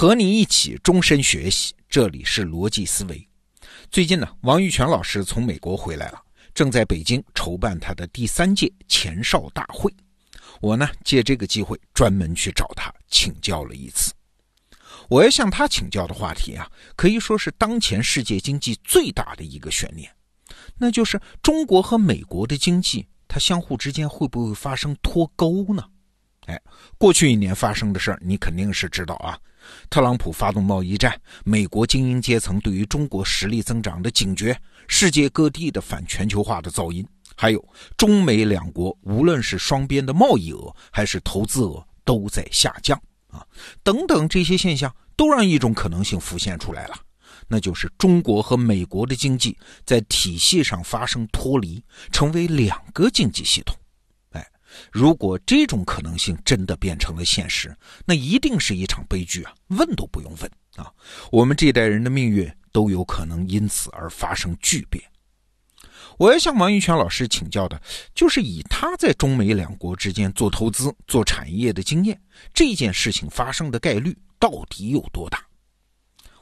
和你一起终身学习，这里是逻辑思维。最近呢，王玉泉老师从美国回来了，正在北京筹办他的第三届前哨大会。我呢，借这个机会专门去找他请教了一次。我要向他请教的话题啊，可以说是当前世界经济最大的一个悬念，那就是中国和美国的经济，它相互之间会不会发生脱钩呢？哎，过去一年发生的事儿，你肯定是知道啊。特朗普发动贸易战，美国精英阶层对于中国实力增长的警觉，世界各地的反全球化的噪音，还有中美两国无论是双边的贸易额还是投资额都在下降啊，等等这些现象，都让一种可能性浮现出来了，那就是中国和美国的经济在体系上发生脱离，成为两个经济系统。如果这种可能性真的变成了现实，那一定是一场悲剧啊！问都不用问啊！我们这一代人的命运都有可能因此而发生巨变。我要向王玉泉老师请教的，就是以他在中美两国之间做投资、做产业的经验，这件事情发生的概率到底有多大？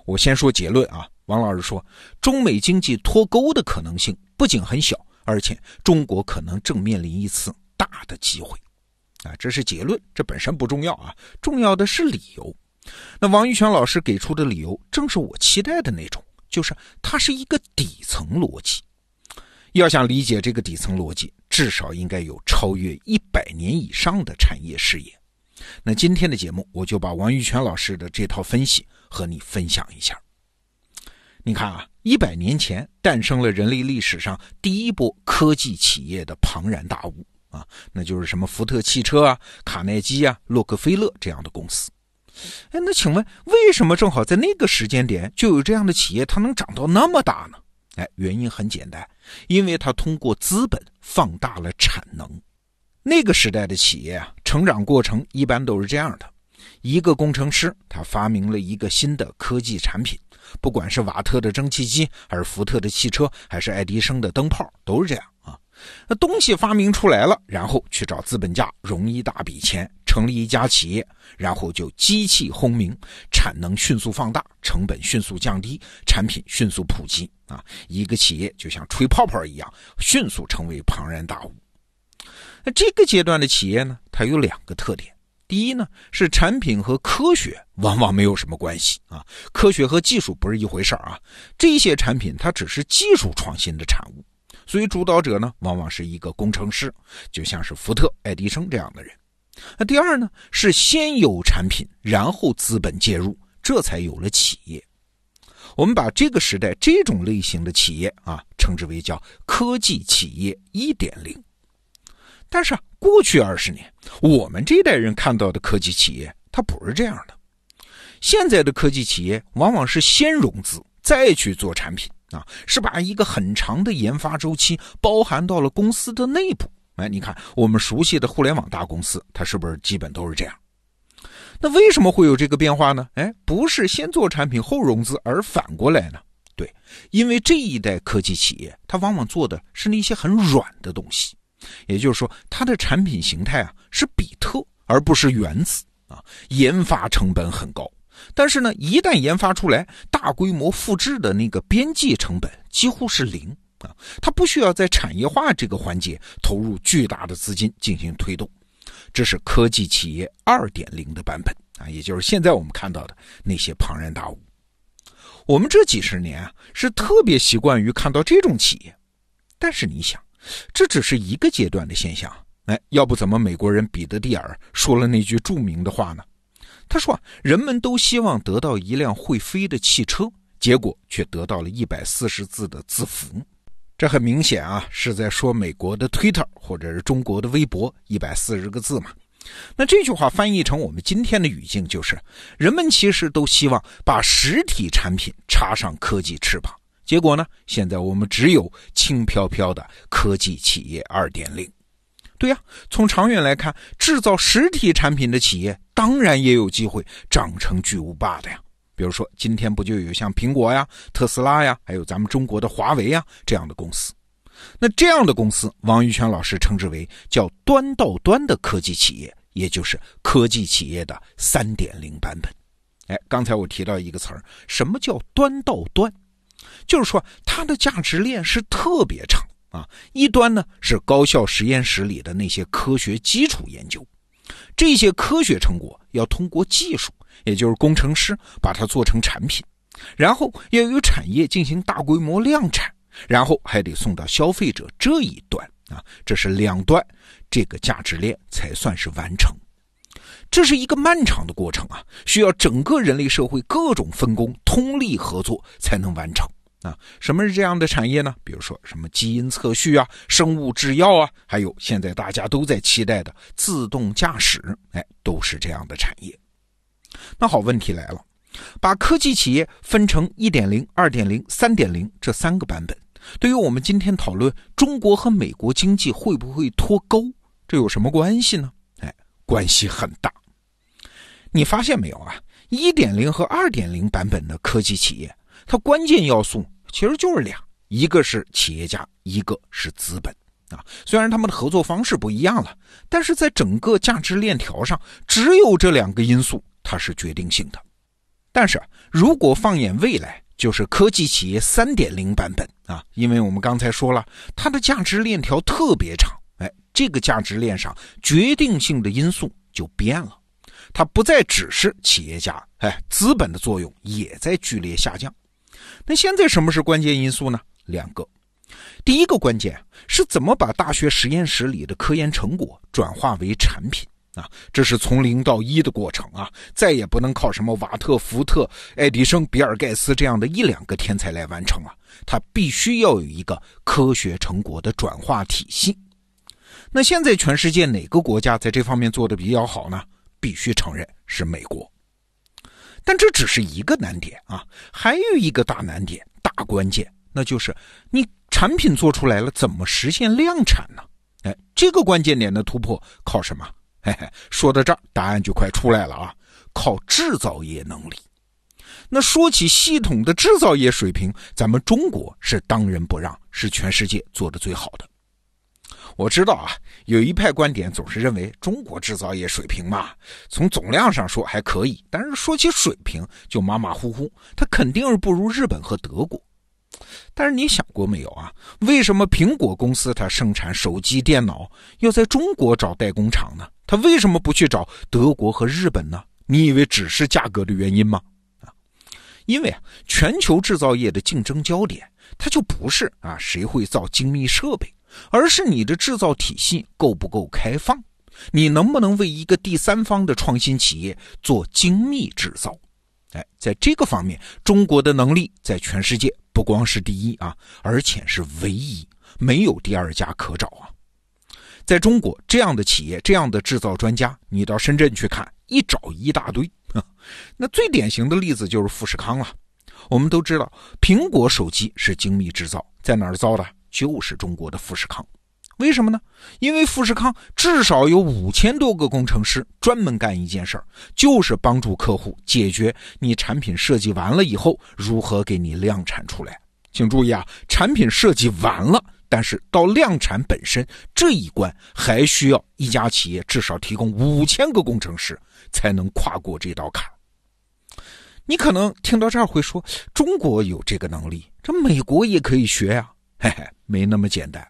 我先说结论啊，王老师说，中美经济脱钩的可能性不仅很小，而且中国可能正面临一次。大的机会，啊，这是结论，这本身不重要啊，重要的是理由。那王玉泉老师给出的理由，正是我期待的那种，就是它是一个底层逻辑。要想理解这个底层逻辑，至少应该有超越一百年以上的产业视野。那今天的节目，我就把王玉泉老师的这套分析和你分享一下。你看啊，一百年前诞生了人类历史上第一波科技企业的庞然大物。啊，那就是什么福特汽车啊、卡耐基啊、洛克菲勒这样的公司。哎，那请问为什么正好在那个时间点就有这样的企业，它能长到那么大呢？哎，原因很简单，因为它通过资本放大了产能。那个时代的企业啊，成长过程一般都是这样的：一个工程师他发明了一个新的科技产品，不管是瓦特的蒸汽机，还是福特的汽车，还是爱迪生的灯泡，都是这样啊。那东西发明出来了，然后去找资本家融一大笔钱，成立一家企业，然后就机器轰鸣，产能迅速放大，成本迅速降低，产品迅速普及啊！一个企业就像吹泡泡一样，迅速成为庞然大物。那这个阶段的企业呢，它有两个特点：第一呢，是产品和科学往往没有什么关系啊，科学和技术不是一回事儿啊，这些产品它只是技术创新的产物。所以，主导者呢，往往是一个工程师，就像是福特、爱迪生这样的人。那第二呢，是先有产品，然后资本介入，这才有了企业。我们把这个时代这种类型的企业啊，称之为叫科技企业一点零。但是啊，过去二十年，我们这代人看到的科技企业，它不是这样的。现在的科技企业往往是先融资，再去做产品。啊，是把一个很长的研发周期包含到了公司的内部。哎，你看我们熟悉的互联网大公司，它是不是基本都是这样？那为什么会有这个变化呢？哎，不是先做产品后融资，而反过来呢？对，因为这一代科技企业，它往往做的是那些很软的东西，也就是说，它的产品形态啊是比特，而不是原子啊，研发成本很高。但是呢，一旦研发出来，大规模复制的那个边际成本几乎是零啊，它不需要在产业化这个环节投入巨大的资金进行推动，这是科技企业二点零的版本啊，也就是现在我们看到的那些庞然大物。我们这几十年啊，是特别习惯于看到这种企业，但是你想，这只是一个阶段的现象，哎，要不怎么美国人彼得蒂尔说了那句著名的话呢？他说啊，人们都希望得到一辆会飞的汽车，结果却得到了一百四十字的字符。这很明显啊，是在说美国的 Twitter 或者是中国的微博一百四十个字嘛。那这句话翻译成我们今天的语境，就是人们其实都希望把实体产品插上科技翅膀，结果呢，现在我们只有轻飘飘的科技企业二点零。对呀，从长远来看，制造实体产品的企业当然也有机会长成巨无霸的呀。比如说，今天不就有像苹果呀、特斯拉呀，还有咱们中国的华为呀这样的公司？那这样的公司，王玉泉老师称之为叫端到端的科技企业，也就是科技企业的三点零版本。哎，刚才我提到一个词儿，什么叫端到端？就是说它的价值链是特别长啊。一端呢是高校实验室里的那些科学基础研究，这些科学成果要通过技术，也就是工程师把它做成产品，然后要有产业进行大规模量产，然后还得送到消费者这一端啊。这是两端，这个价值链才算是完成。这是一个漫长的过程啊，需要整个人类社会各种分工、通力合作才能完成啊。什么是这样的产业呢？比如说什么基因测序啊、生物制药啊，还有现在大家都在期待的自动驾驶，哎，都是这样的产业。那好，问题来了，把科技企业分成一点零、二点零、三点零这三个版本，对于我们今天讨论中国和美国经济会不会脱钩，这有什么关系呢？哎，关系很大。你发现没有啊？一点零和二点零版本的科技企业，它关键要素其实就是俩，一个是企业家，一个是资本啊。虽然他们的合作方式不一样了，但是在整个价值链条上，只有这两个因素它是决定性的。但是如果放眼未来，就是科技企业三点零版本啊，因为我们刚才说了，它的价值链条特别长，哎，这个价值链上决定性的因素就变了。它不再只是企业家，哎，资本的作用也在剧烈下降。那现在什么是关键因素呢？两个，第一个关键是怎么把大学实验室里的科研成果转化为产品啊？这是从零到一的过程啊，再也不能靠什么瓦特、福特、爱迪生、比尔盖茨这样的一两个天才来完成了。它必须要有一个科学成果的转化体系。那现在全世界哪个国家在这方面做的比较好呢？必须承认是美国，但这只是一个难点啊，还有一个大难点、大关键，那就是你产品做出来了，怎么实现量产呢？哎，这个关键点的突破靠什么？嘿嘿，说到这儿，答案就快出来了啊，靠制造业能力。那说起系统的制造业水平，咱们中国是当仁不让，是全世界做的最好的。我知道啊，有一派观点总是认为中国制造业水平嘛，从总量上说还可以，但是说起水平就马马虎虎，它肯定是不如日本和德国。但是你想过没有啊？为什么苹果公司它生产手机、电脑要在中国找代工厂呢？它为什么不去找德国和日本呢？你以为只是价格的原因吗？啊，因为啊，全球制造业的竞争焦点，它就不是啊谁会造精密设备。而是你的制造体系够不够开放？你能不能为一个第三方的创新企业做精密制造？哎，在这个方面，中国的能力在全世界不光是第一啊，而且是唯一，没有第二家可找啊。在中国，这样的企业、这样的制造专家，你到深圳去看，一找一大堆。那最典型的例子就是富士康了。我们都知道，苹果手机是精密制造，在哪儿造的？就是中国的富士康，为什么呢？因为富士康至少有五千多个工程师专门干一件事儿，就是帮助客户解决你产品设计完了以后如何给你量产出来。请注意啊，产品设计完了，但是到量产本身这一关还需要一家企业至少提供五千个工程师才能跨过这道坎。你可能听到这儿会说，中国有这个能力，这美国也可以学呀。嘿嘿，没那么简单。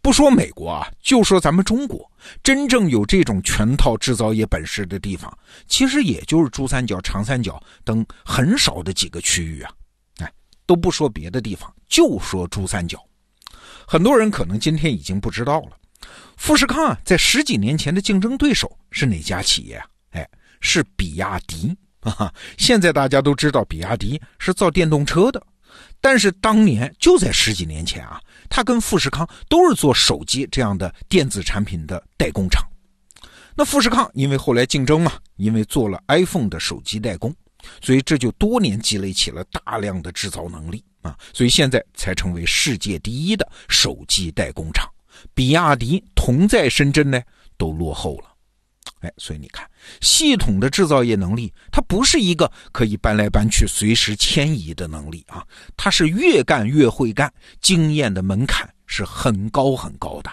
不说美国啊，就说咱们中国，真正有这种全套制造业本事的地方，其实也就是珠三角、长三角等很少的几个区域啊。哎，都不说别的地方，就说珠三角。很多人可能今天已经不知道了，富士康啊，在十几年前的竞争对手是哪家企业啊？哎，是比亚迪 啊。现在大家都知道，比亚迪是造电动车的。但是当年就在十几年前啊，他跟富士康都是做手机这样的电子产品的代工厂。那富士康因为后来竞争嘛，因为做了 iPhone 的手机代工，所以这就多年积累起了大量的制造能力啊，所以现在才成为世界第一的手机代工厂。比亚迪同在深圳呢，都落后了。哎，所以你看，系统的制造业能力，它不是一个可以搬来搬去、随时迁移的能力啊，它是越干越会干，经验的门槛是很高很高的。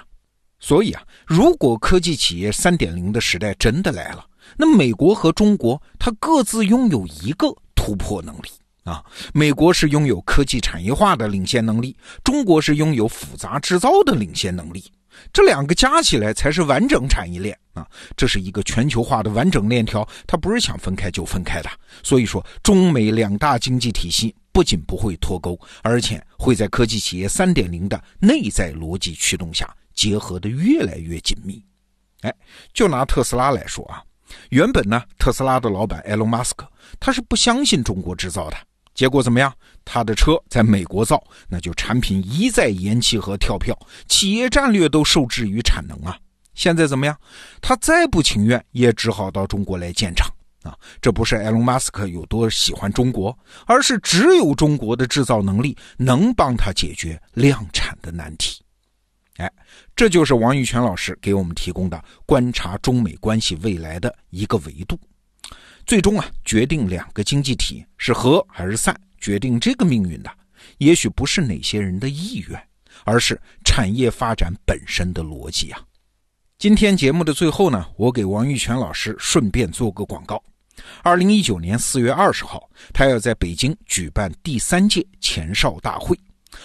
所以啊，如果科技企业三点零的时代真的来了，那美国和中国，它各自拥有一个突破能力啊。美国是拥有科技产业化的领先能力，中国是拥有复杂制造的领先能力。这两个加起来才是完整产业链啊！这是一个全球化的完整链条，它不是想分开就分开的。所以说，中美两大经济体系不仅不会脱钩，而且会在科技企业三点零的内在逻辑驱动下结合的越来越紧密。哎，就拿特斯拉来说啊，原本呢，特斯拉的老板埃隆·马斯克他是不相信中国制造的，结果怎么样？他的车在美国造，那就产品一再延期和跳票，企业战略都受制于产能啊。现在怎么样？他再不情愿，也只好到中国来建厂啊。这不是埃隆·马斯克有多喜欢中国，而是只有中国的制造能力能帮他解决量产的难题。哎，这就是王玉泉老师给我们提供的观察中美关系未来的一个维度。最终啊，决定两个经济体是和还是散，决定这个命运的，也许不是哪些人的意愿，而是产业发展本身的逻辑啊。今天节目的最后呢，我给王玉泉老师顺便做个广告。二零一九年四月二十号，他要在北京举办第三届前哨大会。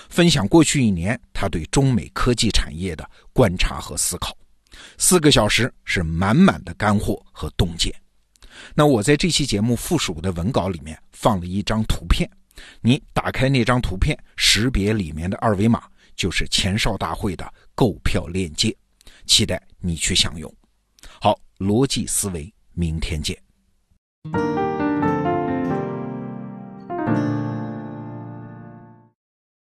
分享过去一年他对中美科技产业的观察和思考，四个小时是满满的干货和洞见。那我在这期节目附属的文稿里面放了一张图片，你打开那张图片，识别里面的二维码，就是前哨大会的购票链接，期待你去享用。好，逻辑思维，明天见。